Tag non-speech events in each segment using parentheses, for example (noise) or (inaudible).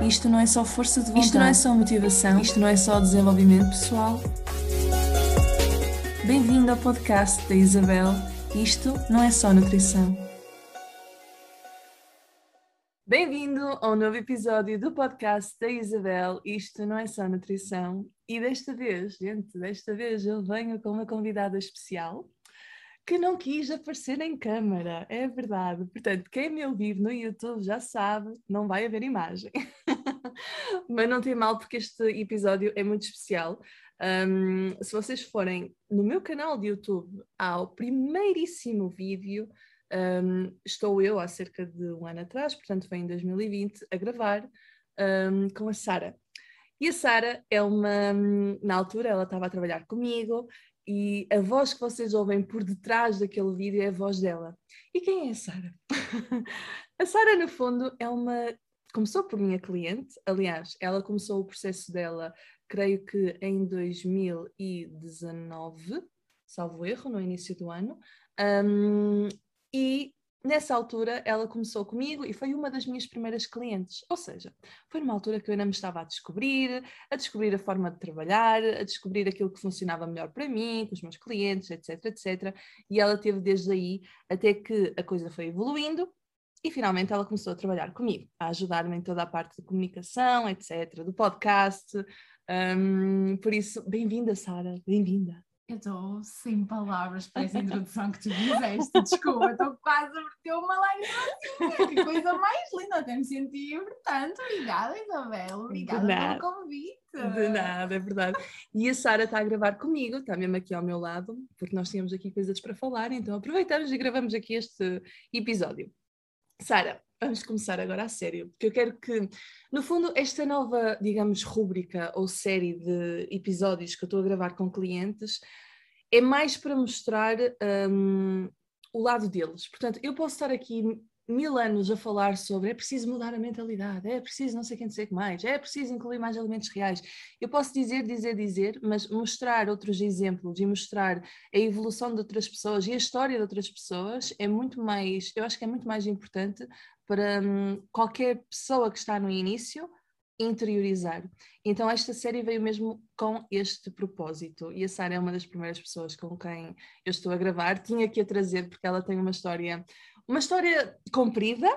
Isto não é só força de vontade. Isto não é só motivação. Isto não é só desenvolvimento pessoal. Bem-vindo ao podcast da Isabel. Isto não é só nutrição. Bem-vindo ao novo episódio do podcast da Isabel. Isto não é só nutrição. E desta vez, gente, desta vez eu venho com uma convidada especial que não quis aparecer em câmara, é verdade. Portanto, quem me ouvir no YouTube já sabe, não vai haver imagem. (laughs) (laughs) Mas não tem mal, porque este episódio é muito especial. Um, se vocês forem no meu canal de YouTube ao primeiríssimo vídeo, um, estou eu há cerca de um ano atrás, portanto foi em 2020, a gravar um, com a Sara. E a Sara é uma, na altura ela estava a trabalhar comigo e a voz que vocês ouvem por detrás daquele vídeo é a voz dela. E quem é a Sara? (laughs) a Sara, no fundo, é uma. Começou por minha cliente, aliás, ela começou o processo dela, creio que em 2019, salvo erro, no início do ano, um, e nessa altura ela começou comigo e foi uma das minhas primeiras clientes. Ou seja, foi numa altura que eu ainda me estava a descobrir, a descobrir a forma de trabalhar, a descobrir aquilo que funcionava melhor para mim, com os meus clientes, etc, etc. E ela teve desde aí até que a coisa foi evoluindo e finalmente ela começou a trabalhar comigo, a ajudar-me em toda a parte de comunicação, etc, do podcast. Um, por isso, bem-vinda, Sara, bem-vinda. Eu estou sem palavras para essa introdução que tu fizeste, desculpa, estou quase a verter uma lágrima que coisa mais linda, até me senti importante. Obrigada, Isabel, obrigada pelo convite. De nada, é verdade. E a Sara está a gravar comigo, está mesmo aqui ao meu lado, porque nós tínhamos aqui coisas para falar, então aproveitamos e gravamos aqui este episódio. Sara, vamos começar agora a sério, porque eu quero que, no fundo, esta nova, digamos, rúbrica ou série de episódios que eu estou a gravar com clientes é mais para mostrar um, o lado deles. Portanto, eu posso estar aqui mil anos a falar sobre é preciso mudar a mentalidade, é preciso não sei quem dizer que mais, é preciso incluir mais alimentos reais. Eu posso dizer, dizer, dizer, mas mostrar outros exemplos e mostrar a evolução de outras pessoas e a história de outras pessoas é muito mais, eu acho que é muito mais importante para hum, qualquer pessoa que está no início interiorizar. Então esta série veio mesmo com este propósito e a Sara é uma das primeiras pessoas com quem eu estou a gravar. Tinha que a trazer porque ela tem uma história uma história comprida,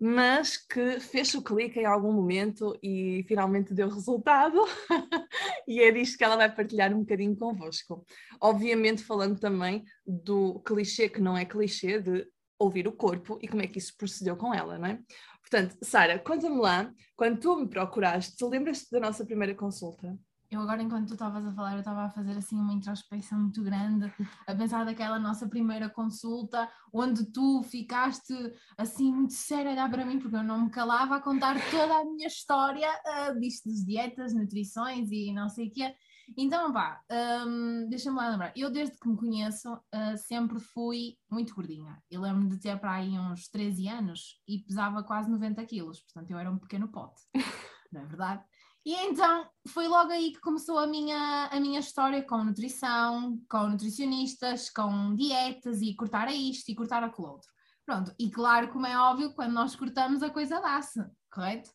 mas que fez o clique em algum momento e finalmente deu resultado. (laughs) e é disto que ela vai partilhar um bocadinho convosco. Obviamente, falando também do clichê que não é clichê de ouvir o corpo e como é que isso procedeu com ela, não é? Portanto, Sara, conta-me lá, quando tu me procuraste, lembras-te da nossa primeira consulta? Eu agora, enquanto tu estavas a falar, eu estava a fazer assim uma introspecção muito grande, a pensar daquela nossa primeira consulta, onde tu ficaste assim muito séria a olhar para mim, porque eu não me calava a contar toda a minha história uh, disto de dietas, nutrições e não sei o quê. Então, pá, um, deixa-me lá lembrar. Eu, desde que me conheço, uh, sempre fui muito gordinha. Eu lembro-me de ter para aí uns 13 anos e pesava quase 90 quilos, portanto, eu era um pequeno pote, (laughs) não é verdade? E então foi logo aí que começou a minha, a minha história com nutrição, com nutricionistas, com dietas e cortar a isto e cortar aquilo outro. Pronto, e claro, como é óbvio, quando nós cortamos a coisa dá-se, correto?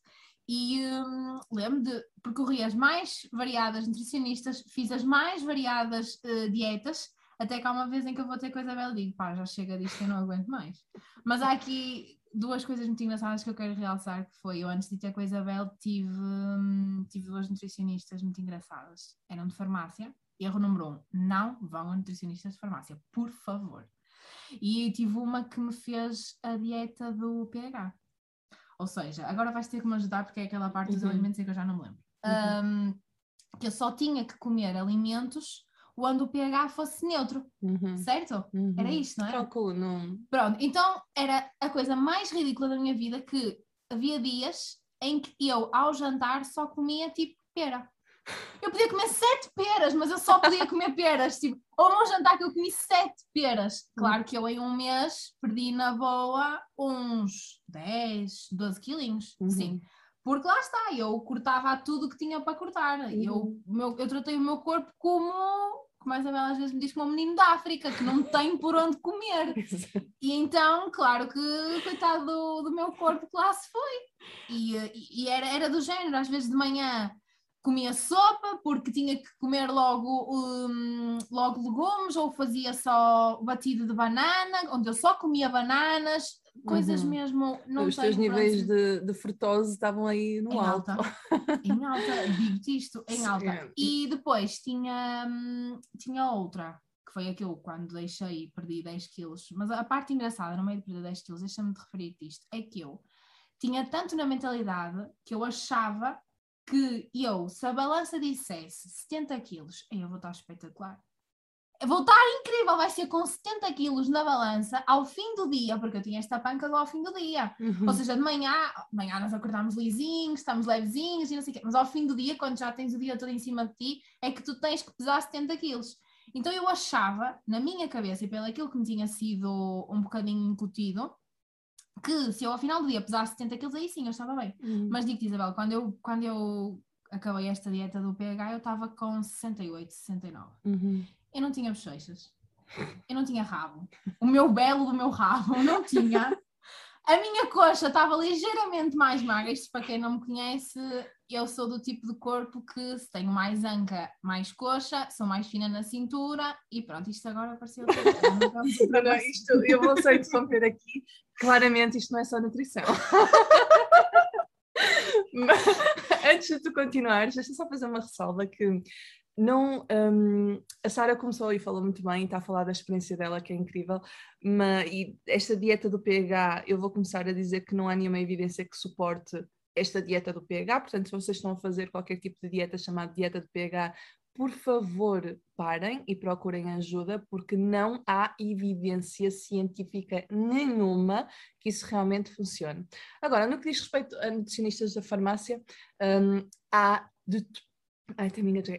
E hum, lembro de percorrer as mais variadas nutricionistas, fiz as mais variadas uh, dietas, até que há uma vez em que eu vou ter coisa bela e digo, pá, já chega disto, eu não aguento mais. Mas há aqui duas coisas muito engraçadas que eu quero realçar, que foi, eu antes de ter com a Isabel tive, hum, tive duas nutricionistas muito engraçadas, eram de farmácia, erro número um, não vão a nutricionistas de farmácia, por favor. E tive uma que me fez a dieta do pH. Ou seja, agora vais ter que me ajudar porque é aquela parte dos uhum. alimentos em que eu já não me lembro. Uhum. Um, que eu só tinha que comer alimentos onde o pH fosse neutro, uhum. certo? Uhum. Era isto, não é? Calculo, não. Pronto, então era a coisa mais ridícula da minha vida que havia dias em que eu, ao jantar, só comia tipo pera. Eu podia comer sete peras, mas eu só podia comer peras. (laughs) Tipo, ou num jantar que eu comi sete peras. Claro que eu em um mês perdi na boa uns 10, 12 quilinhos. Uhum. Sim. Porque lá está, eu cortava tudo que tinha para cortar. Uhum. Eu, meu, eu tratei o meu corpo como como a Isabela às vezes me diz, como um menino da África, que não tem por onde comer. (laughs) E então, claro que, coitado do, do meu corpo, lá se foi. E, e era, era do género, às vezes de manhã comia sopa porque tinha que comer logo, um, logo legumes, ou fazia só batido de banana, onde eu só comia bananas, coisas uhum. mesmo. Não Os teus níveis de, de frutose estavam aí no em alto. Alta. (laughs) em alta, digo-te isto, em Sim. alta. E depois tinha, hum, tinha outra, que foi aquilo quando deixei e perdi 10 quilos. Mas a parte engraçada, no meio de perder 10 quilos, deixa-me de referir-te isto, é que eu tinha tanto na mentalidade que eu achava que eu, se a balança dissesse 70 quilos, eu vou estar espetacular. Vou estar incrível, vai ser com 70 quilos na balança ao fim do dia, porque eu tinha esta panca ao fim do dia. Uhum. Ou seja, de manhã, de manhã nós acordamos lisinhos, estamos levezinhos e não sei o quê, mas ao fim do dia, quando já tens o dia todo em cima de ti, é que tu tens que pesar 70 quilos. Então eu achava, na minha cabeça e pelo aquilo que me tinha sido um bocadinho incutido, que se eu ao final do dia pesasse 70 quilos, aí sim eu estava bem. Uhum. Mas digo-te, Isabel, quando eu, quando eu acabei esta dieta do PH, eu estava com 68, 69. Uhum. Eu não tinha bochechas. Eu não tinha rabo. O meu belo do meu rabo não tinha. A minha coxa estava ligeiramente mais magra. Isto, para quem não me conhece, eu sou do tipo de corpo que se tenho mais anca, mais coxa, sou mais fina na cintura e pronto, isto agora apareceu. (laughs) não, não, isto, eu vou só interromper aqui. Claramente, isto não é só nutrição. Mas, (laughs) antes de tu continuares, deixa só fazer uma ressalva que não um, a Sara começou e falou muito bem, está a falar da experiência dela que é incrível, mas e esta dieta do pH, eu vou começar a dizer que não há nenhuma evidência que suporte esta dieta do pH, portanto, se vocês estão a fazer qualquer tipo de dieta chamada dieta do pH, por favor, parem e procurem ajuda, porque não há evidência científica nenhuma que isso realmente funcione. Agora, no que diz respeito a nutricionistas da farmácia, um, há de Ai,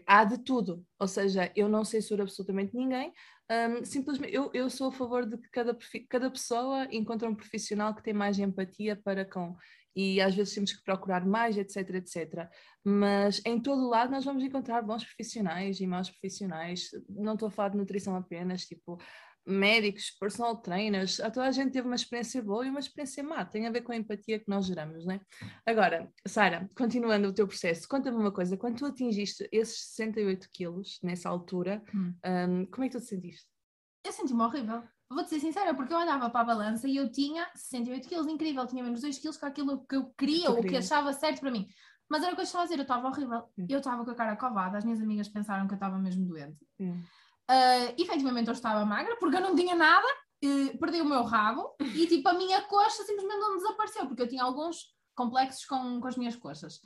Há de tudo, ou seja, eu não censuro absolutamente ninguém, um, simplesmente eu, eu sou a favor de que cada, cada pessoa encontre um profissional que tem mais empatia para com, e às vezes temos que procurar mais, etc, etc. Mas em todo lado nós vamos encontrar bons profissionais e maus profissionais, não estou a falar de nutrição apenas, tipo, médicos, personal trainers, a toda a gente teve uma experiência boa e uma experiência má, tem a ver com a empatia que nós geramos, né? Agora, Sara, continuando o teu processo, conta-me uma coisa, quando tu atingiste esses 68 quilos, nessa altura, hum. um, como é que tu te sentiste? Eu senti-me horrível. Vou-te ser sincera, porque eu olhava para a balança e eu tinha 68 quilos, incrível, tinha menos 2 quilos que aquilo que eu queria, ou que achava certo para mim. Mas era o que eu estava a dizer, eu estava horrível. Hum. Eu estava com a cara covada, as minhas amigas pensaram que eu estava mesmo doente. Hum. Uh, efetivamente eu estava magra porque eu não tinha nada, uh, perdi o meu rabo e tipo a minha coxa simplesmente não desapareceu porque eu tinha alguns complexos com, com as minhas coxas.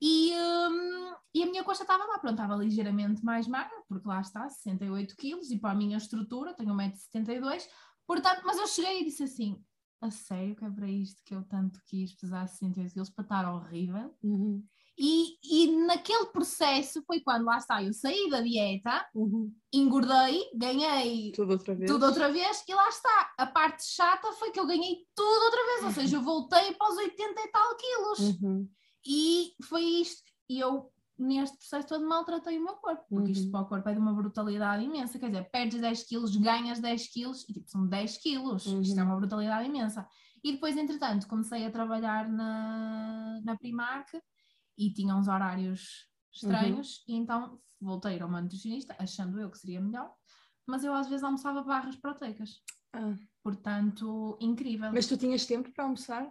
E, um, e a minha coxa estava lá, pronto, estava ligeiramente mais magra, porque lá está, 68 quilos, e para a minha estrutura, tenho 1,72m, portanto, mas eu cheguei e disse assim, a sério que é para isto que eu tanto quis pesar 68 quilos, para estar horrível? Uhum. E, e naquele processo foi quando lá está, eu saí da dieta, uhum. engordei, ganhei tudo outra, vez. tudo outra vez e lá está. A parte chata foi que eu ganhei tudo outra vez, ou seja, eu voltei para os 80 e tal quilos. Uhum. E foi isto. E eu, neste processo todo, maltratei o meu corpo, porque uhum. isto para o corpo é de uma brutalidade imensa. Quer dizer, perdes 10 quilos, ganhas 10 quilos, e tipo, são 10 quilos. Isto é uhum. uma brutalidade imensa. E depois, entretanto, comecei a trabalhar na, na Primark e tinha uns horários estranhos, uhum. e então voltei a uma nutricionista, achando eu que seria melhor, mas eu às vezes almoçava barras proteicas. Ah. Portanto, incrível. Mas tu tinhas tempo para almoçar?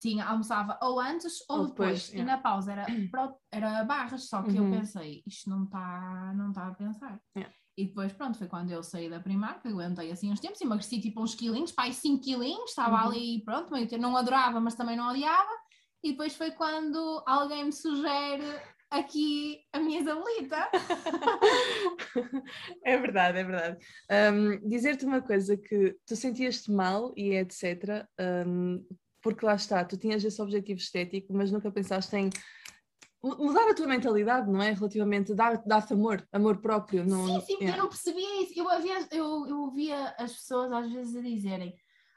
Tinha, almoçava ou antes ou, ou depois, depois. e na pausa era, (clears throat) era barras, só que uhum. eu pensei, isto não está não tá a pensar. Yeah. E depois, pronto, foi quando eu saí da Primark, aguentei assim uns tempos, emagreci tipo uns quilinhos, pai, 5 quilinhos, estava uhum. ali, pronto, meio que não adorava, mas também não odiava. E depois foi quando alguém me sugere aqui a minha Isabelita. (laughs) é verdade, é verdade. Um, Dizer-te uma coisa que tu sentias-te mal e etc. Um, porque lá está, tu tinhas esse objetivo estético, mas nunca pensaste em mudar a tua mentalidade, não é? Relativamente, dar-te dar amor, amor próprio. Não, sim, sim, é. eu não percebia isso. Eu, havia, eu, eu ouvia as pessoas às vezes a dizerem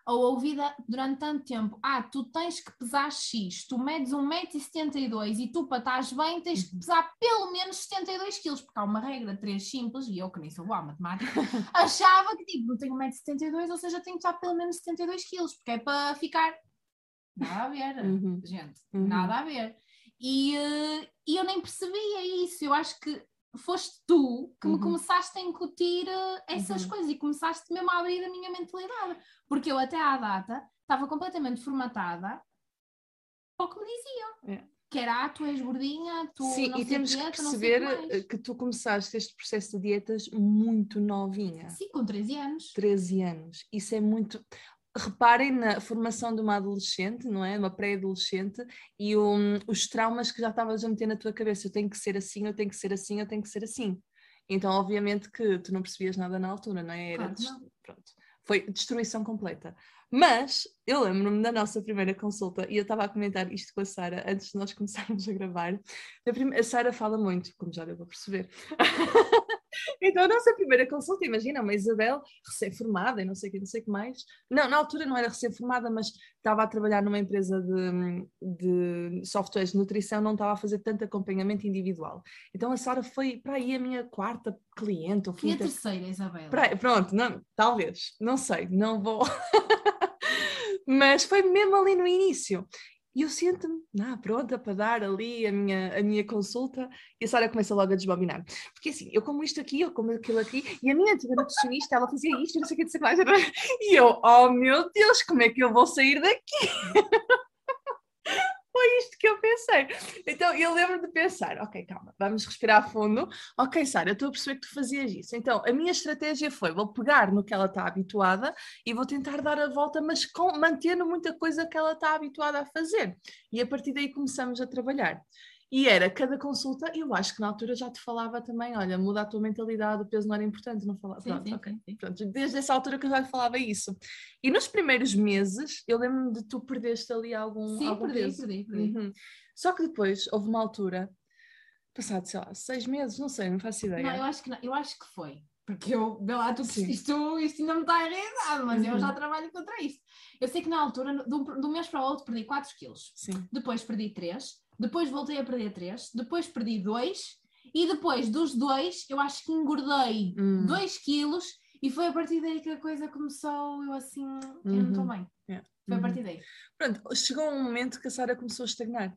ou ouvida durante tanto tempo, ah, tu tens que pesar X, tu medes 1,72m e tu para estás bem tens que pesar pelo menos 72 kg, porque há uma regra de 3 simples, e eu que nem sou boa matemática, (laughs) achava que tipo, não tenho 1,72m, ou seja, tenho que pesar pelo menos 72 kg, porque é para ficar. Nada a ver, uhum. gente, uhum. nada a ver. E, uh, e eu nem percebia isso, eu acho que foste tu que uhum. me começaste a incutir uh, essas uhum. coisas e começaste mesmo a abrir a minha mentalidade. Porque eu até à data estava completamente formatada para o que me diziam. É. Que era, ah, tu és gordinha, tu Sim, e temos que perceber eh, que tu começaste este processo de dietas muito novinha. Sim, com 13 anos. 13 anos. Isso é muito reparem na formação de uma adolescente, não é? Uma pré-adolescente e um, os traumas que já estavas a meter na tua cabeça. Eu tenho que ser assim, eu tenho que ser assim, eu tenho que ser assim. Então, obviamente que tu não percebias nada na altura, não é? Era claro, não. Pronto. Foi destruição completa. Mas eu lembro-me da nossa primeira consulta e eu estava a comentar isto com a Sara antes de nós (laughs) começarmos a gravar. A, a Sara fala muito, como já deu para perceber. (laughs) Então, a nossa primeira consulta, imagina, uma Isabel recém-formada e não sei o que, não sei que mais. Não, na altura não era recém-formada, mas estava a trabalhar numa empresa de, de softwares de nutrição, não estava a fazer tanto acompanhamento individual. Então, a Sara foi para aí a minha quarta cliente. Ou quinta... E a terceira, Isabel? pronto, não, talvez, não sei, não vou. (laughs) mas foi mesmo ali no início. E eu sinto-me ah, pronta para dar ali a minha, a minha consulta e a Sara começa logo a desbobinar. Porque assim, eu como isto aqui, eu como aquilo aqui, e a minha antiga nutricionista, ela fazia isto, não sei o que, dizer mais. (laughs) E eu, oh meu Deus, como é que eu vou sair daqui? Foi isto que eu pensei. Então eu lembro de pensar, ok, calma, vamos respirar fundo. Ok, Sara, eu estou a perceber que tu fazias isso. Então a minha estratégia foi, vou pegar no que ela está habituada e vou tentar dar a volta, mas com, mantendo muita coisa que ela está habituada a fazer. E a partir daí começamos a trabalhar. E era cada consulta, eu acho que na altura já te falava também, olha, muda a tua mentalidade, o peso não era importante, não falava. Sim, Pronto, sim, okay. sim. Pronto, desde essa altura que eu já te falava isso. E nos primeiros meses, eu lembro-me de tu perdeste ali algum, sim, algum perdi, peso. Perdi, perdi. Uhum. Só que depois houve uma altura, passado, sei lá, seis meses, não sei, não faço ideia. Não, eu acho que, não, eu acho que foi. Porque eu, vê lá, tu, isto, isto ainda me está enraizado, mas uhum. eu já trabalho contra isto. Eu sei que na altura, de um, de um mês para o outro, perdi 4 quilos. Sim. Depois perdi 3 depois voltei a perder 3, depois perdi 2 e depois dos 2 eu acho que engordei 2 hum. quilos e foi a partir daí que a coisa começou, eu assim, uhum. eu não estou uhum. bem. Yeah. Foi uhum. a partir daí. Pronto, chegou um momento que a Sara começou a estagnar.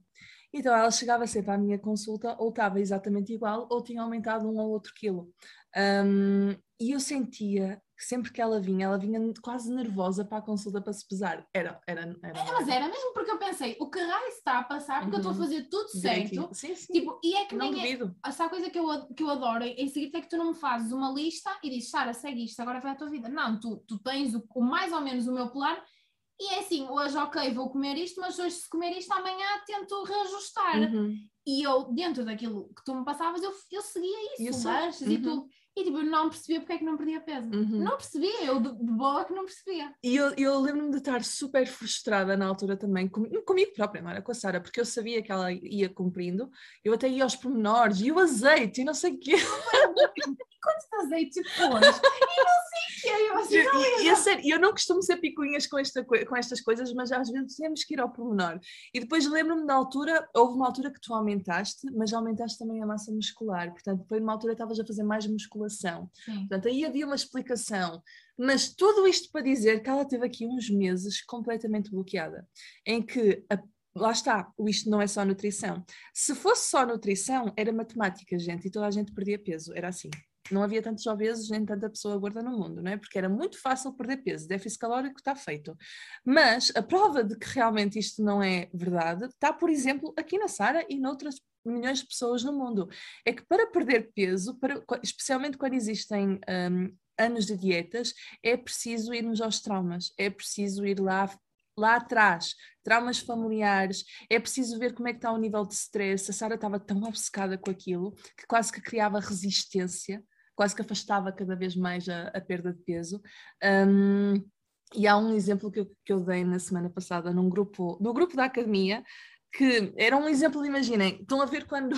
Então ela chegava sempre à minha consulta, ou estava exatamente igual, ou tinha aumentado um ou outro quilo. Um, e eu sentia que sempre que ela vinha, ela vinha quase nervosa para a consulta para se pesar. Era, era, era. É, mas era mesmo porque eu pensei, o que raio está a passar, porque uhum. eu estou a uhum. fazer tudo certo. Sim, sim. Tipo, e é que não nem é. Essa coisa que eu, que eu adoro em seguir é que tu não me fazes uma lista e dizes, Sara, segue isto, agora vai a tua vida. Não, tu, tu tens o, o mais ou menos o meu plano e é assim, hoje, ok, vou comer isto, mas hoje, se comer isto, amanhã tento reajustar. Uhum. E eu, dentro daquilo que tu me passavas, eu, eu seguia isso, lanches uhum. e tudo. E tipo, não percebia porque é que não perdia peso. Uhum. Não percebia, eu de, de boa que não percebia. E eu, eu lembro-me de estar super frustrada na altura também, com, comigo própria, não era com a Sara, porque eu sabia que ela ia cumprindo, eu até ia aos pormenores, e o azeite, e não sei o quê. Quantos azeite pôs? E não sei o quê. Eu, assim, e, e, sério, eu não costumo ser picuinhas com, esta, com estas coisas, mas às vezes temos que ir ao pormenor. E depois lembro-me da altura, houve uma altura que tu aumentaste, mas aumentaste também a massa muscular. Portanto, foi uma altura que estavas a fazer mais musculação. Sim. Portanto, aí havia uma explicação. Mas tudo isto para dizer que ela teve aqui uns meses completamente bloqueada, em que a lá está, isto não é só nutrição. Se fosse só nutrição, era matemática, gente, e toda a gente perdia peso, era assim não havia tantos obesos nem tanta pessoa gorda no mundo, não é? Porque era muito fácil perder peso, déficit calórico está feito. Mas a prova de que realmente isto não é verdade está, por exemplo, aqui na Sara e noutras milhões de pessoas no mundo. É que para perder peso, para, especialmente quando existem um, anos de dietas, é preciso irmos aos traumas, é preciso ir lá lá atrás, traumas familiares, é preciso ver como é que está o nível de stress. A Sara estava tão obcecada com aquilo que quase que criava resistência quase que afastava cada vez mais a, a perda de peso. Um, e há um exemplo que eu, que eu dei na semana passada num grupo, no grupo da academia, que era um exemplo, imaginem, estão a ver quando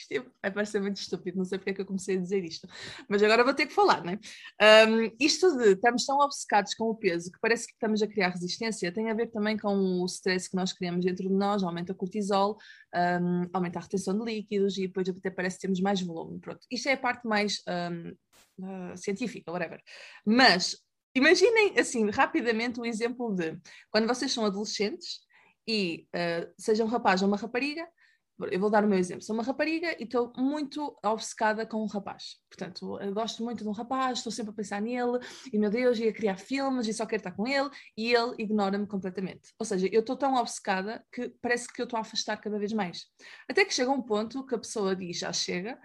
Isto vai parecer muito estúpido, não sei porque é que eu comecei a dizer isto, mas agora vou ter que falar, não é? Um, isto de estamos tão obcecados com o peso que parece que estamos a criar resistência tem a ver também com o stress que nós criamos dentro de nós, aumenta o cortisol, um, aumenta a retenção de líquidos e depois até parece que temos mais volume. Pronto, isto é a parte mais um, uh, científica, whatever. Mas imaginem assim rapidamente o exemplo de quando vocês são adolescentes e uh, seja um rapaz ou uma rapariga, eu vou dar o meu exemplo. Sou uma rapariga e estou muito obcecada com um rapaz. Portanto, gosto muito de um rapaz, estou sempre a pensar nele, e meu Deus, ia criar filmes e só quero estar com ele, e ele ignora-me completamente. Ou seja, eu estou tão obcecada que parece que eu estou a afastar cada vez mais. Até que chega um ponto que a pessoa diz já chega,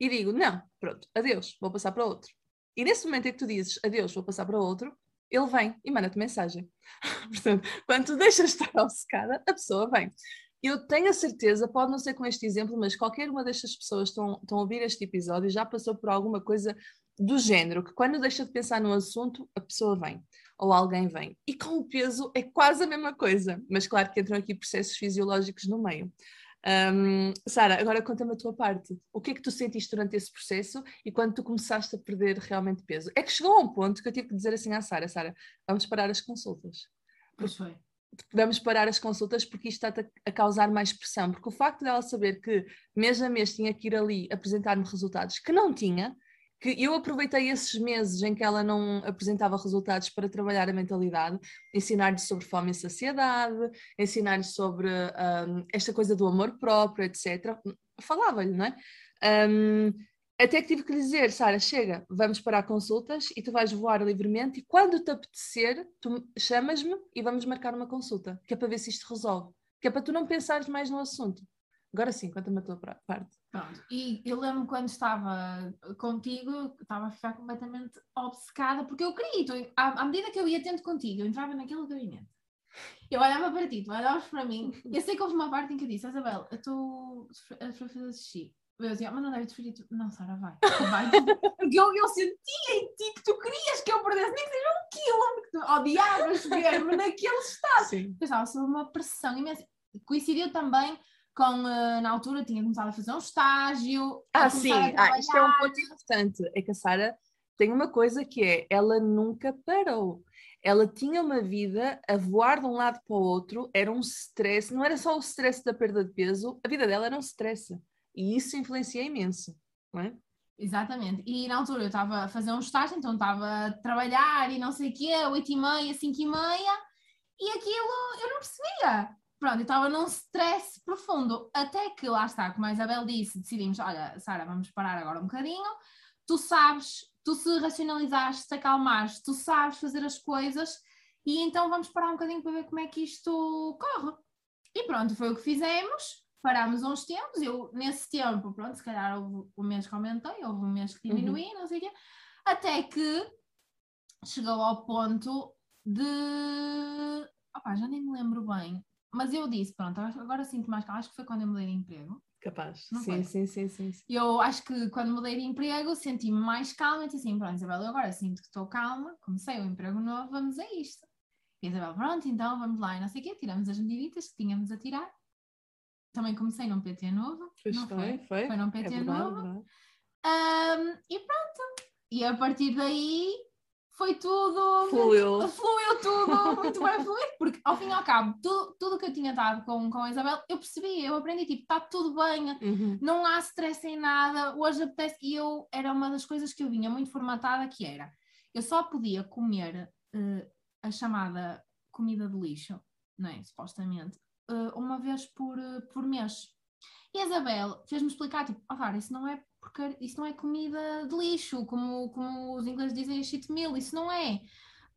e digo, não, pronto, adeus, vou passar para outro. E nesse momento em que tu dizes adeus, vou passar para outro, ele vem e manda-te mensagem. (laughs) Portanto, quando tu deixas de estar obcecada, a pessoa vem. Eu tenho a certeza, pode não ser com este exemplo, mas qualquer uma destas pessoas que estão, a ouvir este episódio já passou por alguma coisa do género, que quando deixa de pensar no assunto, a pessoa vem, ou alguém vem. E com o peso é quase a mesma coisa, mas claro que entram aqui processos fisiológicos no meio. Um, Sara, agora conta-me a tua parte. O que é que tu sentiste durante esse processo e quando tu começaste a perder realmente peso? É que chegou a um ponto que eu tive que dizer assim à Sara, Sara, vamos parar as consultas. Pois foi. Vamos parar as consultas porque isto está a causar mais pressão. Porque o facto dela saber que mês a mês tinha que ir ali apresentar-me resultados que não tinha, que eu aproveitei esses meses em que ela não apresentava resultados para trabalhar a mentalidade, ensinar-lhe sobre fome e saciedade, ensinar-lhe sobre um, esta coisa do amor próprio, etc. Falava-lhe, não é? Um, até que tive que lhe dizer, Sara, chega, vamos parar consultas e tu vais voar livremente e quando te apetecer, tu chamas-me e vamos marcar uma consulta, que é para ver se isto resolve, que é para tu não pensares mais no assunto. Agora sim, conta-me a tua parte. Pronto. E eu lembro quando estava contigo, estava a ficar completamente obcecada, porque eu queria, tu, à, à, medida que eu ia tendo contigo, eu entrava naquele gabinete. Eu olhava para ti, tu olhavas para mim. Eu sei que houve uma parte em que eu disse, Isabel, eu estou a fazer xixi. Eu dizia, mas não deve preferir tu. Não, Sara, vai. vai. Porque eu, eu sentia em ti que tu querias que eu perdesse nem que seja um quilo, que tu odiavas ver-me naquele estado. Sim. Pensava sobre uma pressão imensa. Coincidiu também com, uh, na altura, tinha começado a fazer um estágio. Ah, sim, ah, isto é um ponto importante. É que a Sara tem uma coisa que é, ela nunca parou. Ela tinha uma vida a voar de um lado para o outro, era um stress, não era só o stress da perda de peso, a vida dela era um stress. E isso influencia imenso, não é? Exatamente. E na altura eu estava a fazer um estágio, então estava a trabalhar e não sei o quê, oito e meia, cinco e meia, aquilo eu não percebia pronto, eu estava num stress profundo, até que lá está, como a Isabel disse, decidimos, olha, Sara, vamos parar agora um bocadinho, tu sabes, tu se racionalizaste, se acalmaste, tu sabes fazer as coisas, e então vamos parar um bocadinho para ver como é que isto corre. E pronto, foi o que fizemos, parámos uns tempos, eu nesse tempo, pronto, se calhar houve um mês que aumentei, houve um mês que diminuí, uhum. não sei o quê, até que chegou ao ponto de... Opa, já nem me lembro bem, mas eu disse, pronto, agora sinto mais calma, acho que foi quando eu mudei de emprego. Capaz, sim, sim, sim, sim, sim. Eu acho que quando mudei de emprego senti-me mais calma e disse assim, pronto, Isabel, eu agora sinto que estou calma, comecei o um emprego novo, vamos a isto. E Isabel, pronto, então vamos lá, e não sei o quê, tiramos as medidas que tínhamos a tirar. Também comecei num PT novo. Pois não foi, foi. Foi num PT é verdade, novo. Um, e pronto. E a partir daí foi tudo. Fluiu. Fluiu tudo, (laughs) muito bem fluido, porque ao fim e ao cabo, tu, tudo que eu tinha dado com, com a Isabel, eu percebi, eu aprendi, tipo, está tudo bem, uhum. não há stress em nada, hoje apetece. E eu, era uma das coisas que eu vinha muito formatada, que era, eu só podia comer uh, a chamada comida de lixo, não é? Supostamente, uh, uma vez por, uh, por mês. E a Isabel fez-me explicar, tipo, oh, cara, isso não é porque isso não é comida de lixo, como, como os ingleses dizem cheat meal, isso não é.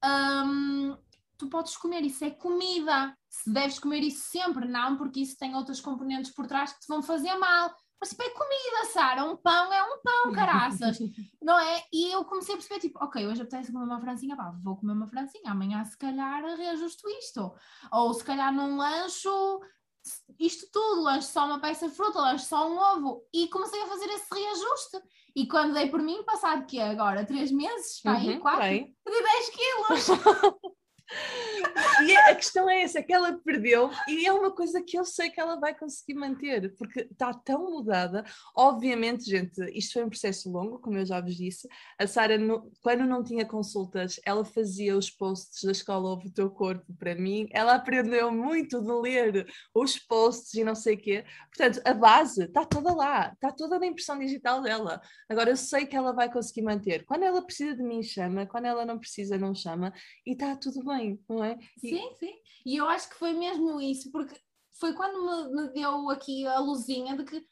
Um, tu podes comer, isso é comida. Se deves comer isso sempre, não, porque isso tem outros componentes por trás que te vão fazer mal. Mas tipo, é comida, Sara, um pão é um pão, caraças, (laughs) não é? E eu comecei a perceber, tipo, ok, hoje apetece comer uma francinha, pá, vou comer uma francinha, amanhã se calhar reajusto isto. Ou se calhar num lancho isto tudo, lanche só uma peça de fruta, lanche só um ovo, e comecei a fazer esse reajuste. E quando dei por mim, passado que é agora? Três meses? Uhum, aí, quatro? Perdi 10 quilos! (laughs) e a questão é essa, é que ela perdeu e é uma coisa que eu sei que ela vai conseguir manter, porque está tão mudada. Obviamente, gente, isto foi um processo longo, como eu já vos disse. A Sara, quando não tinha consultas, ela fazia os posts da escola Ouve o Teu Corpo para mim. Ela aprendeu muito de ler os posts e não sei o quê. Portanto, a base está toda lá, está toda na impressão digital dela. Agora, eu sei que ela vai conseguir manter. Quando ela precisa de mim, chama. Quando ela não precisa, não chama. E está tudo bem, não é? Sim, sim. E eu acho que foi mesmo isso, porque foi quando me, me deu aqui a luzinha de que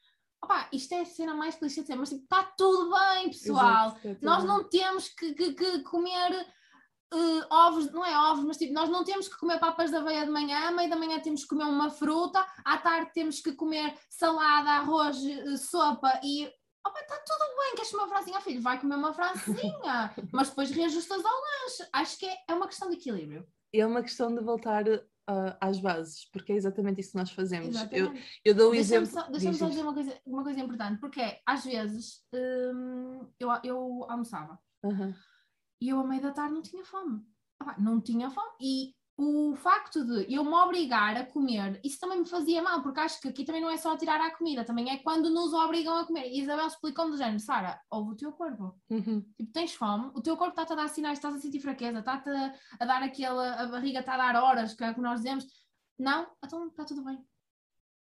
Opa, isto é a cena mais clichê de ser, mas tipo, está tudo bem, pessoal. Exato, Nós não temos que, que, que comer uh, ovos, não é ovos, mas tipo, nós não temos que comer papas da aveia de manhã, à meia da manhã temos que comer uma fruta, à tarde temos que comer salada, arroz, uh, sopa e. Opa, está tudo bem, queres uma francinha? Filho, vai comer uma francinha, (laughs) mas depois reajustas ao lanche. Acho que é, é uma questão de equilíbrio. É uma questão de voltar uh, às bases, porque é exatamente isso que nós fazemos. Eu, eu dou um exemplo. Deixa-me só dizer uma coisa, uma coisa importante, porque é, às vezes hum, eu, eu almoçava uhum. e eu, à meia da tarde, não tinha fome. Ah, não tinha fome e o facto de eu me obrigar a comer, isso também me fazia mal, porque acho que aqui também não é só tirar a comida, também é quando nos obrigam a comer. E Isabel explicou-me do género, Sara, ouve o teu corpo. Uhum. Tipo, tens fome, o teu corpo está-te a dar sinais, estás a sentir fraqueza, está-te a, a, dar aquela, a barriga está a dar horas, que é o que nós dizemos. Não, então está tudo bem.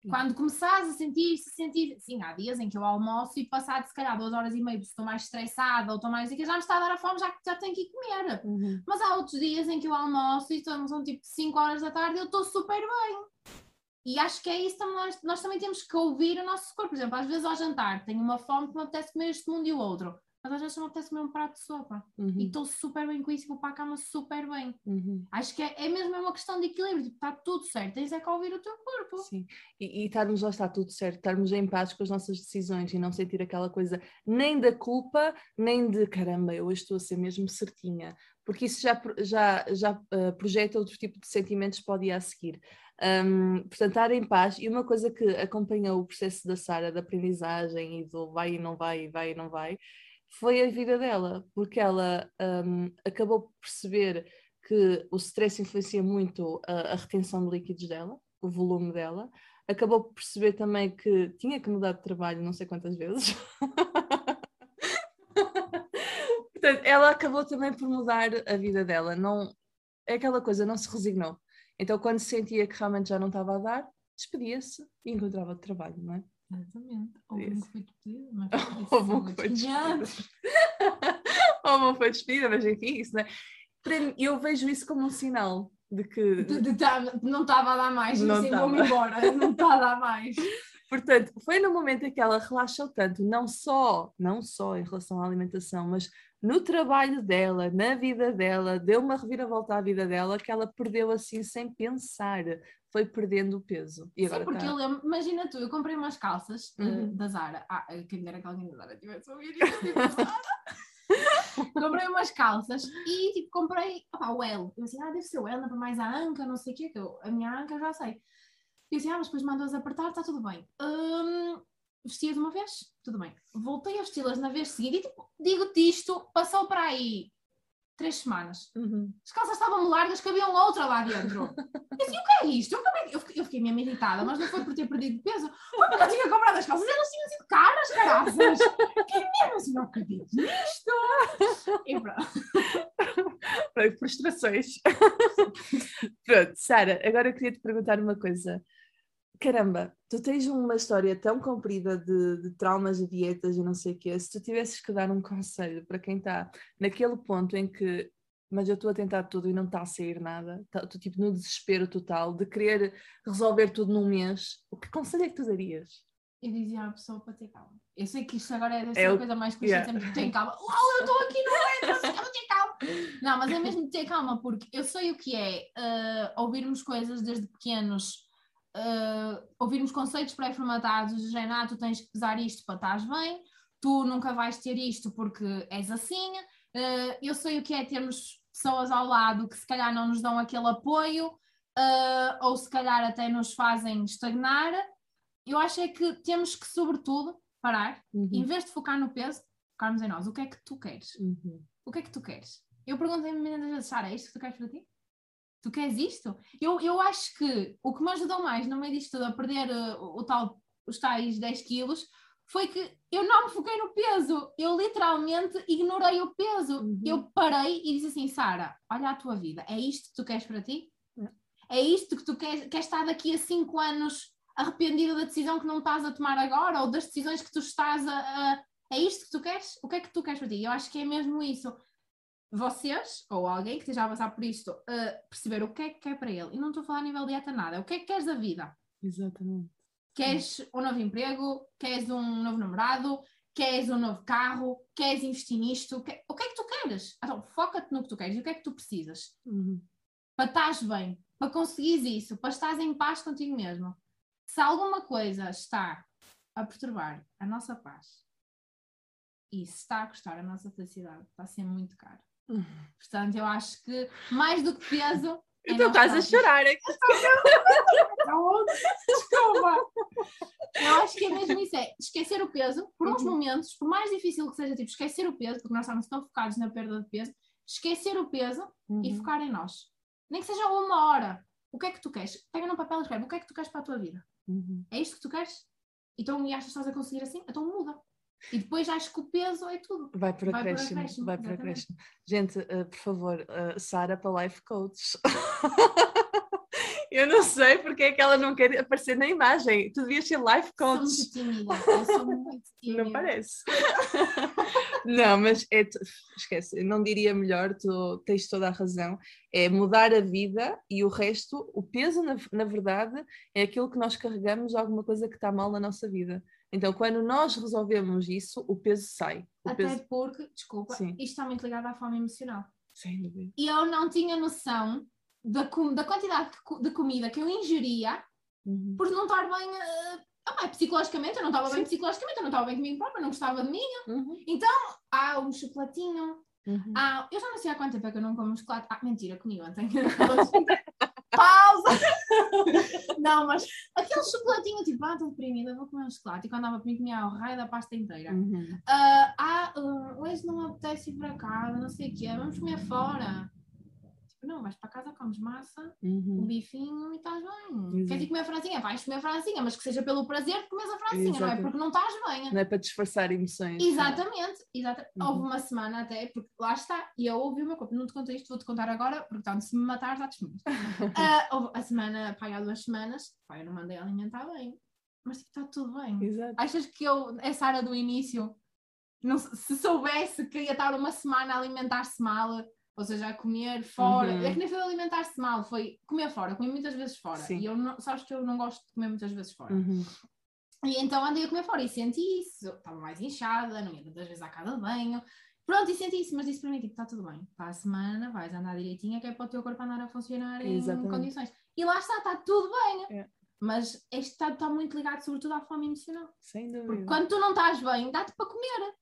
Quando começares a sentir, se sentir, sim, há dias em que eu almoço e passado se calhar duas horas e meia, estou mais estressada ou estou mais que já me está a dar a fome, já, já tenho que ir comer. Uhum. Mas há outros dias em que eu almoço e são, são tipo 5 horas da tarde e eu estou super bem. E acho que é isso também, nós, nós também temos que ouvir o nosso corpo. Por exemplo, às vezes ao jantar tenho uma fome que me apetece comer este mundo e o outro mas às vezes não apetece comer um prato de sopa uhum. e estou super bem com isso e vou para a cama super bem. Uhum. Acho que é, é mesmo uma questão de equilíbrio, tipo, está tudo certo, tens é que ouvir o teu corpo. Sim, e, e estarmos lá está tudo certo, estarmos em paz com as nossas decisões e não sentir aquela coisa nem da culpa, nem de caramba, eu hoje estou a ser mesmo certinha, porque isso já, já, já uh, projeta outro tipo de sentimentos que pode ir a seguir. Um, portanto, estar em paz. E uma coisa que acompanha o processo da Sara, da aprendizagem e do vai e não vai, vai e não vai, foi a vida dela, porque ela um, acabou por perceber que o stress influencia muito a, a, retenção de líquidos dela, o volume dela, acabou por perceber também que tinha que mudar de trabalho não sei quantas vezes. (laughs) Portanto, ela acabou também por mudar a vida dela, não é aquela coisa, não se resignou. Então, quando sentia que realmente já não estava a dar, despedia-se e encontrava trabalho, não é? Exatamente. Houve um que foi despedida, mas Houve um que foi despedida. Houve um que foi despedida, mas enfim, isso é? Mim, eu vejo isso como um sinal de que. De, de, de, não estava a dar mais, não assim, vou-me embora, (laughs) não está a dar mais. Portanto, foi no momento em que ela relaxou tanto, não só, não só em relação à alimentação, mas no trabalho dela, na vida dela, deu uma reviravolta à vida dela que ela perdeu assim sem pensar foi perdendo o peso. E agora Sim, porque tá... eu lembro, imagina tu, eu comprei umas calças eh, uhum. uh, da Zara. Ah, quem dera que alguém da Zara tivesse ouvido isso, (laughs) comprei umas calças e tipo, comprei opa, o L. Eu assim, ah, deve ser o L, para mais a anca, não sei o quê, que eu, a minha anca já sei. E eu assim, ah, mas depois mandou-as apertar, está tudo bem. Um, vestia de uma vez, tudo bem. Voltei a vesti-las na vez seguinte e tipo, digo-te isto, passou para aí três semanas. Uhum. As calças estavam largas, cabia outra lá dentro. (laughs) Eu assim, o que é isto? Eu, eu, fiquei, eu fiquei mesmo irritada, mas não foi por ter perdido peso, foi porque eu tinha comprado as calças, elas tinham sido caras, caraças. Que mesmo assim, não acredito nisto. E pronto. (laughs) Frustrações. (laughs) pronto, Sara, agora eu queria te perguntar uma coisa caramba, tu tens uma história tão comprida de, de traumas e dietas e não sei o quê, se tu tivesses que dar um (laughs) conselho para quem está naquele ponto em que, mas eu estou a tentar tudo e não está a sair nada, estou tá, tipo no desespero total de querer resolver tudo num mês, o que conselho é que tu darias? Eu dizia à pessoa para ter calma. Eu sei que isto agora é, é a coisa mais clichê, yeah. sempre tem calma. Uau, eu estou aqui, não é? Eu não ter calma. Não, mas é mesmo ter calma, porque eu sei o que é uh, ouvirmos coisas desde pequenos uh, ouvirmos conceitos pré-formatados de género, ah, tu tens que pesar isto para estar bem, tu nunca vais ter isto porque és assim. Uh, eu sei o que é termos pessoas ao lado que se calhar não nos dão aquele apoio, uh, ou se calhar até nos fazem estagnar. Eu acho é que temos que, sobretudo, parar, uhum. em vez de focar no peso, focarmos em nós. O que é que tu queres? Uhum. O que é que tu queres? Eu pergunto-me muitas vezes, Sara, é isto que tu queres para ti? Tu queres isto? Eu, eu acho que o que me ajudou mais no meio disto tudo a perder uh, o, tal, os tais 10 quilos foi que eu não me foquei no peso, eu literalmente ignorei o peso. Uhum. Eu parei e disse assim: Sara, olha a tua vida, é isto que tu queres para ti? É isto que tu queres, queres estar daqui a 5 anos arrependido da decisão que não estás a tomar agora ou das decisões que tu estás a, a. É isto que tu queres? O que é que tu queres para ti? Eu acho que é mesmo isso vocês, ou alguém que esteja a passar por isto, uh, perceber o que é que quer para ele. E não estou a falar a nível de dieta nada. O que é que queres da vida? Exatamente. Queres um novo emprego? Queres um novo namorado? Queres um novo carro? Queres investir nisto? Que- O que é que tu queres? Então, foca-te no que tu queres e o que é que tu precisas. Uhum. Para estás bem, para conseguires isso, para estás em paz contigo mesmo. Se alguma coisa está a perturbar a nossa paz e se está a custar a nossa felicidade, está a ser muito caro. Portanto, eu acho que mais do que peso. é Então estás a chorar. é que- Desculpa. Eu acho que é mesmo isso, é esquecer o peso, por uns Uhum. momentos, por mais difícil que seja, tipo, esquecer o peso, porque nós estamos tão focados na perda de peso, esquecer o peso e Uhum. focar em nós. Nem que seja uma hora. O que é que tu queres? Pega num papel e escreve, o que é que tu queres para a tua vida? Uhum. É isto que tu queres? Então, e achas que estás a conseguir assim? Então muda. E depois acho que o peso é tudo. Vai por acréscimo, vai exatamente. acréscimo. Gente, uh, por favor, uh, Sara para Life Coach. (laughs) Eu não sei porque é que ela não quer aparecer na imagem. Tu devias ser Life Sou Coach. muito tímida. Eu sou muito (laughs) tímida. Não parece. (laughs) não, mas é, esquece, não diria melhor, tu tens toda a razão. É mudar a vida e o resto, o peso, na, na verdade, é aquilo que nós carregamos alguma coisa que está mal na nossa vida. Então, quando nós resolvemos isso, o peso sai. O Até peso... porque, desculpa, Sim. isto está muito ligado à fome emocional. Sem dúvida. E eu não tinha noção da, da quantidade de co- de comida que eu ingeria Uhum. por não estar bem. eh, ah, psicologicamente, eu não estava bem psicologicamente, eu não estava bem comigo própria, não gostava de mim. Uhum. Ah, um chocolatinho. Uhum. Ah, eu já não sei há quanto tempo é que eu não como chocolate. Ah, mentira, comi ontem. (laughs) Pausa! Não, mas aquele chocolatinho, tipo, ah, estou deprimida, vou comer um chocolate. E quando andava comigo, comia o raio da pasta inteira. Uhum. Ah, ah, ah, hoje não me apetece ir para casa, não sei o quê, vamos comer fora. Não, vais para casa, comes massa, um Uhum. bifinho e estás bem. Exato. Queres ir comer franzinha? Vais comer franzinha, mas que seja pelo prazer de comer a franzinha, não é porque não estás bem. Não é para disfarçar emoções. Exatamente, exata- Uhum. houve uma semana até, porque lá está, e eu ouvi meu corpo, não te contei isto, vou-te contar agora, porque tanto se me matar, já testemunhas. (laughs) Ah, houve a semana, pai, há duas semanas, pai, eu não mandei alimentar bem, mas tipo, está tudo bem. Exato. Achas que eu, essa área do início, não, se soubesse que ia estar uma semana a alimentar-se mal, ou seja, a comer fora, Uhum. é que nem foi alimentar-se mal, foi comer fora, comi muitas vezes fora, Sim. e eu não, sabes que eu não gosto de comer muitas vezes fora. Uhum. E então andei a comer fora e senti isso. Estava mais inchada, não ia tantas vezes à casa de banho. Pronto, e senti isso, mas disse para mim, tipo, está tudo bem. Para a semana vais andar direitinho, que é para o teu corpo andar a funcionar em Exatamente. condições. E lá está, está tudo bem. É. Mas este está, está muito ligado sobretudo à fome emocional. Sem Porque dúvida. quando tu não estás bem, dá-te para comer.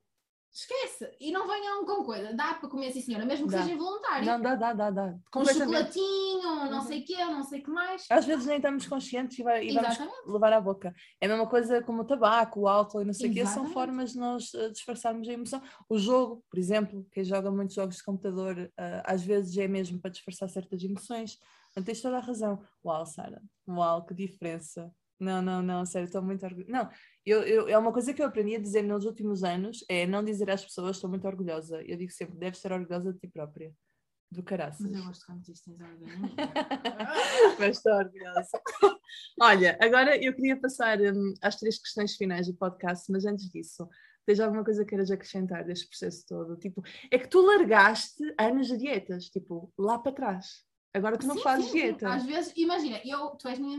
Esquece. E não venham com coisa. Dá para comer, sim senhora, mesmo que Dá. seja involuntário. Não, dá, dá, dá, dá. com Completamente. chocolatinho, não Uhum. sei o quê, não sei o que mais. Às vezes nem estamos conscientes e, vai, e vamos levar à boca. É a mesma coisa como o tabaco, o álcool e não sei o quê, são formas de nós eh, disfarçarmos a emoção. O jogo, por exemplo, quem joga muitos jogos de computador, eh, às vezes é mesmo para disfarçar certas emoções. Portanto, tens toda a razão. Uau, Sara, uau, que diferença. Não, não, não, sério, estou muito orgulhosa. Não, eu, eu, é uma coisa que eu aprendi a dizer nos últimos anos, é não dizer às pessoas estou muito orgulhosa. Eu digo sempre, deves estar orgulhosa de ti própria. Do caraças. Mas eu gosto quando dizes tens orgulho. (laughs) Mas estou orgulhosa. Olha, agora eu queria passar hum, às três questões finais do podcast, mas antes disso, tens alguma coisa que queiras acrescentar deste processo todo? Tipo, é que tu largaste anos de dietas, tipo, lá para trás. Agora tu não Sim, fazes sim, dieta. Às vezes, imagina, eu, tu és minha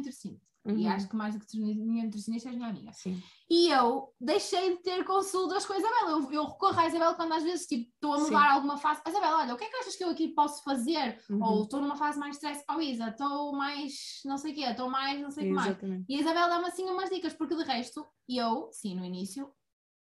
nutricionista. E Uhum. acho que mais do que minha nutricionista és minha amiga. Sim. E eu deixei de ter consultas com a Isabela. Eu, eu recorro à Isabela quando às vezes tipo, estou a Sim. mudar alguma fase. Isabela, olha, o que é que achas que eu aqui posso fazer? Uhum. Ou estou numa fase mais stress. Oh Isa, estou mais não sei o quê, estou mais não sei o que mais. E a Isabela dá-me assim umas dicas, porque de resto, eu, sim, no início,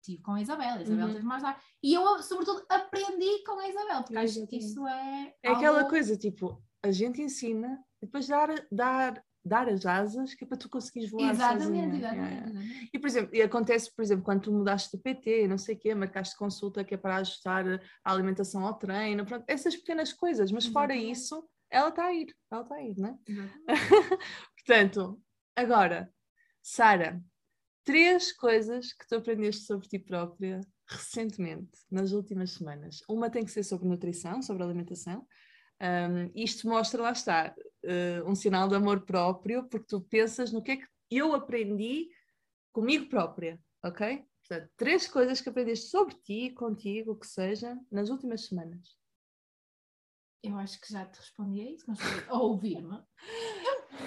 estive com a Isabela, a Isabela Uhum. teve mais lá. E eu, sobretudo, aprendi com a Isabela, porque acho que isso é. É aquela algo- coisa, tipo, a gente ensina depois dar, dar, dar as asas que é para tu conseguires voar Exatamente, sozinha. exatamente, exatamente. E, por exemplo, e acontece, por exemplo, quando tu mudaste de PT, não sei o quê, marcaste consulta que é para ajustar a alimentação ao treino, pronto, essas pequenas coisas, mas fora Exatamente. isso, ela está a ir, ela está a ir, não é? (laughs) Portanto, agora, Sara, três coisas que tu aprendeste sobre ti própria recentemente, nas últimas semanas. Uma tem que ser sobre nutrição, sobre alimentação. Um, isto mostra, lá está, uh, um sinal de amor próprio, porque tu pensas no que é que eu aprendi comigo própria, ok? Portanto, três coisas que aprendeste sobre ti, contigo, o que seja, nas últimas semanas. Eu acho que já te respondi a isso, mas a ouvir-me.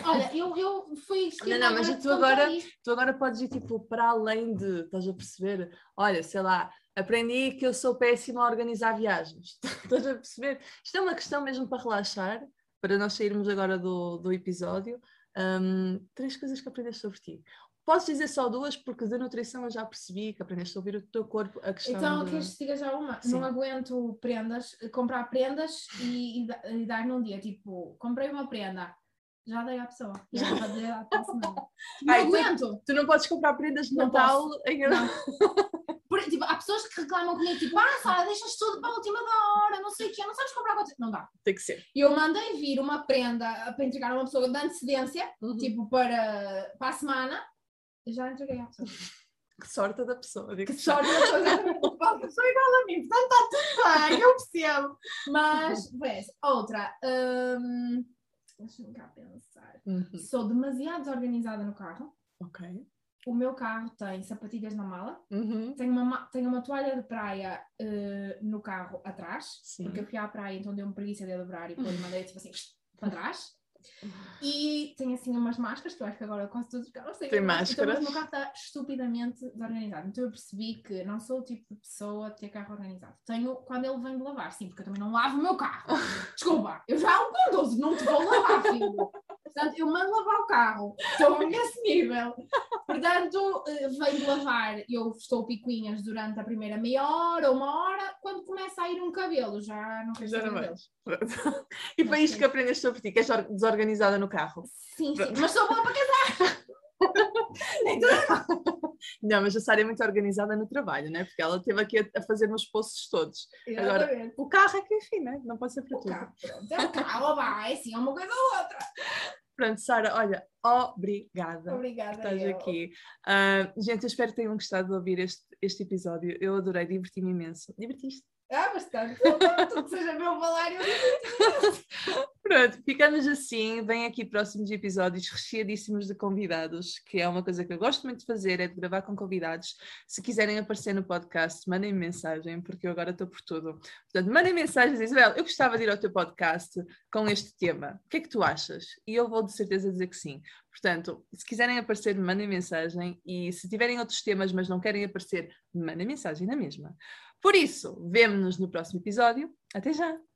Olha, eu, eu fui Não, não, mas tu agora, tu agora podes ir tipo para além de, estás a perceber? Olha, sei lá, aprendi que eu sou péssima a organizar viagens. (laughs) estás a perceber? Isto é uma questão mesmo para relaxar, para nós sairmos agora do, do episódio. Um, três coisas que aprendeste sobre ti. Posso dizer só duas, porque de nutrição eu já percebi que aprendeste a ouvir o teu corpo, a questão. Então, de... queres que diga já uma? Sim. Não aguento prendas, comprar prendas e, e, e, dar num dia. Tipo, comprei uma prenda, já dei à pessoa. (laughs) Já dei à pessoa. Não Ai, aguento. Tu, tu, não podes comprar prendas de não Natal em... não. (laughs) Por, tipo, há pessoas que reclamam comigo, tipo, ah, Sara, deixas tudo para a última da hora, não sei o quê, não sabes comprar. Não dá. Tem que ser. E eu mandei vir uma prenda para entregar a uma pessoa de antecedência, uhum. tipo, para, para a semana, já entreguei à pessoa. Que sorte da pessoa. Que sorte da pessoa. (laughs) Sou igual a mim, portanto está tudo bem, eu percebo. Mas, vês, outra. Hum, Deixa-me cá pensar. Uhum. Sou demasiado desorganizada no carro. Ok. O meu carro tem sapatilhas na mala, uhum. tem, uma, tem uma toalha de praia uh, no carro atrás, Sim. porque eu fui à praia, então deu-me preguiça de dobrar e depois mandei tipo assim (laughs) para trás. E tem assim umas máscaras, que eu acho que agora quase todos os carros têm. Tem máscaras. Então, o meu carro está estupidamente desorganizado. Então eu percebi que não sou o tipo de pessoa a ter carro organizado. Tenho quando ele vem de lavar, sim, porque eu também não lavo o meu carro. (laughs) Desculpa, eu já o conduzo, não te vou lavar, filho. Portanto, eu mando lavar o carro, estou nesse nível. Portanto, eh, de lavar, eu estou picuinhas durante a primeira meia hora, uma hora, quando começa a ir um cabelo, já não quero saber (laughs) E foi isto que aprendeste sobre ti, que és desorganizada no carro. Sim, sim, mas sou boa para casar. (laughs) não, mas a Sara é muito organizada no trabalho, né? Porque ela esteve aqui a, fazer nos poços todos. Agora, o carro é que enfim, né? não pode ser para o tudo. Carro, pronto. É o carro, vai, sim, é uma coisa ou outra. Pronto, Sara, olha, obrigada. Obrigada. Estás eu. aqui. Uh, gente, eu espero que tenham gostado de ouvir este, este episódio. Eu adorei, diverti-me imenso. Divertiste? Ah, bastante. Tudo seja meu eu Pronto, ficamos assim. Vem aqui próximos episódios recheadíssimos de convidados, que é uma coisa que eu gosto muito de fazer, é de gravar com convidados. Se quiserem aparecer no podcast, mandem-me mensagem, porque eu agora estou por tudo. Portanto, mandem mensagens, Isabel, eu gostava de ir ao teu podcast com este tema. O que é que tu achas? E eu vou de certeza dizer que sim. Portanto, se quiserem aparecer, mandem mensagem. E se tiverem outros temas, mas não querem aparecer, mandem mensagem na mesma. Por isso, vemo-nos no próximo episódio. Até já!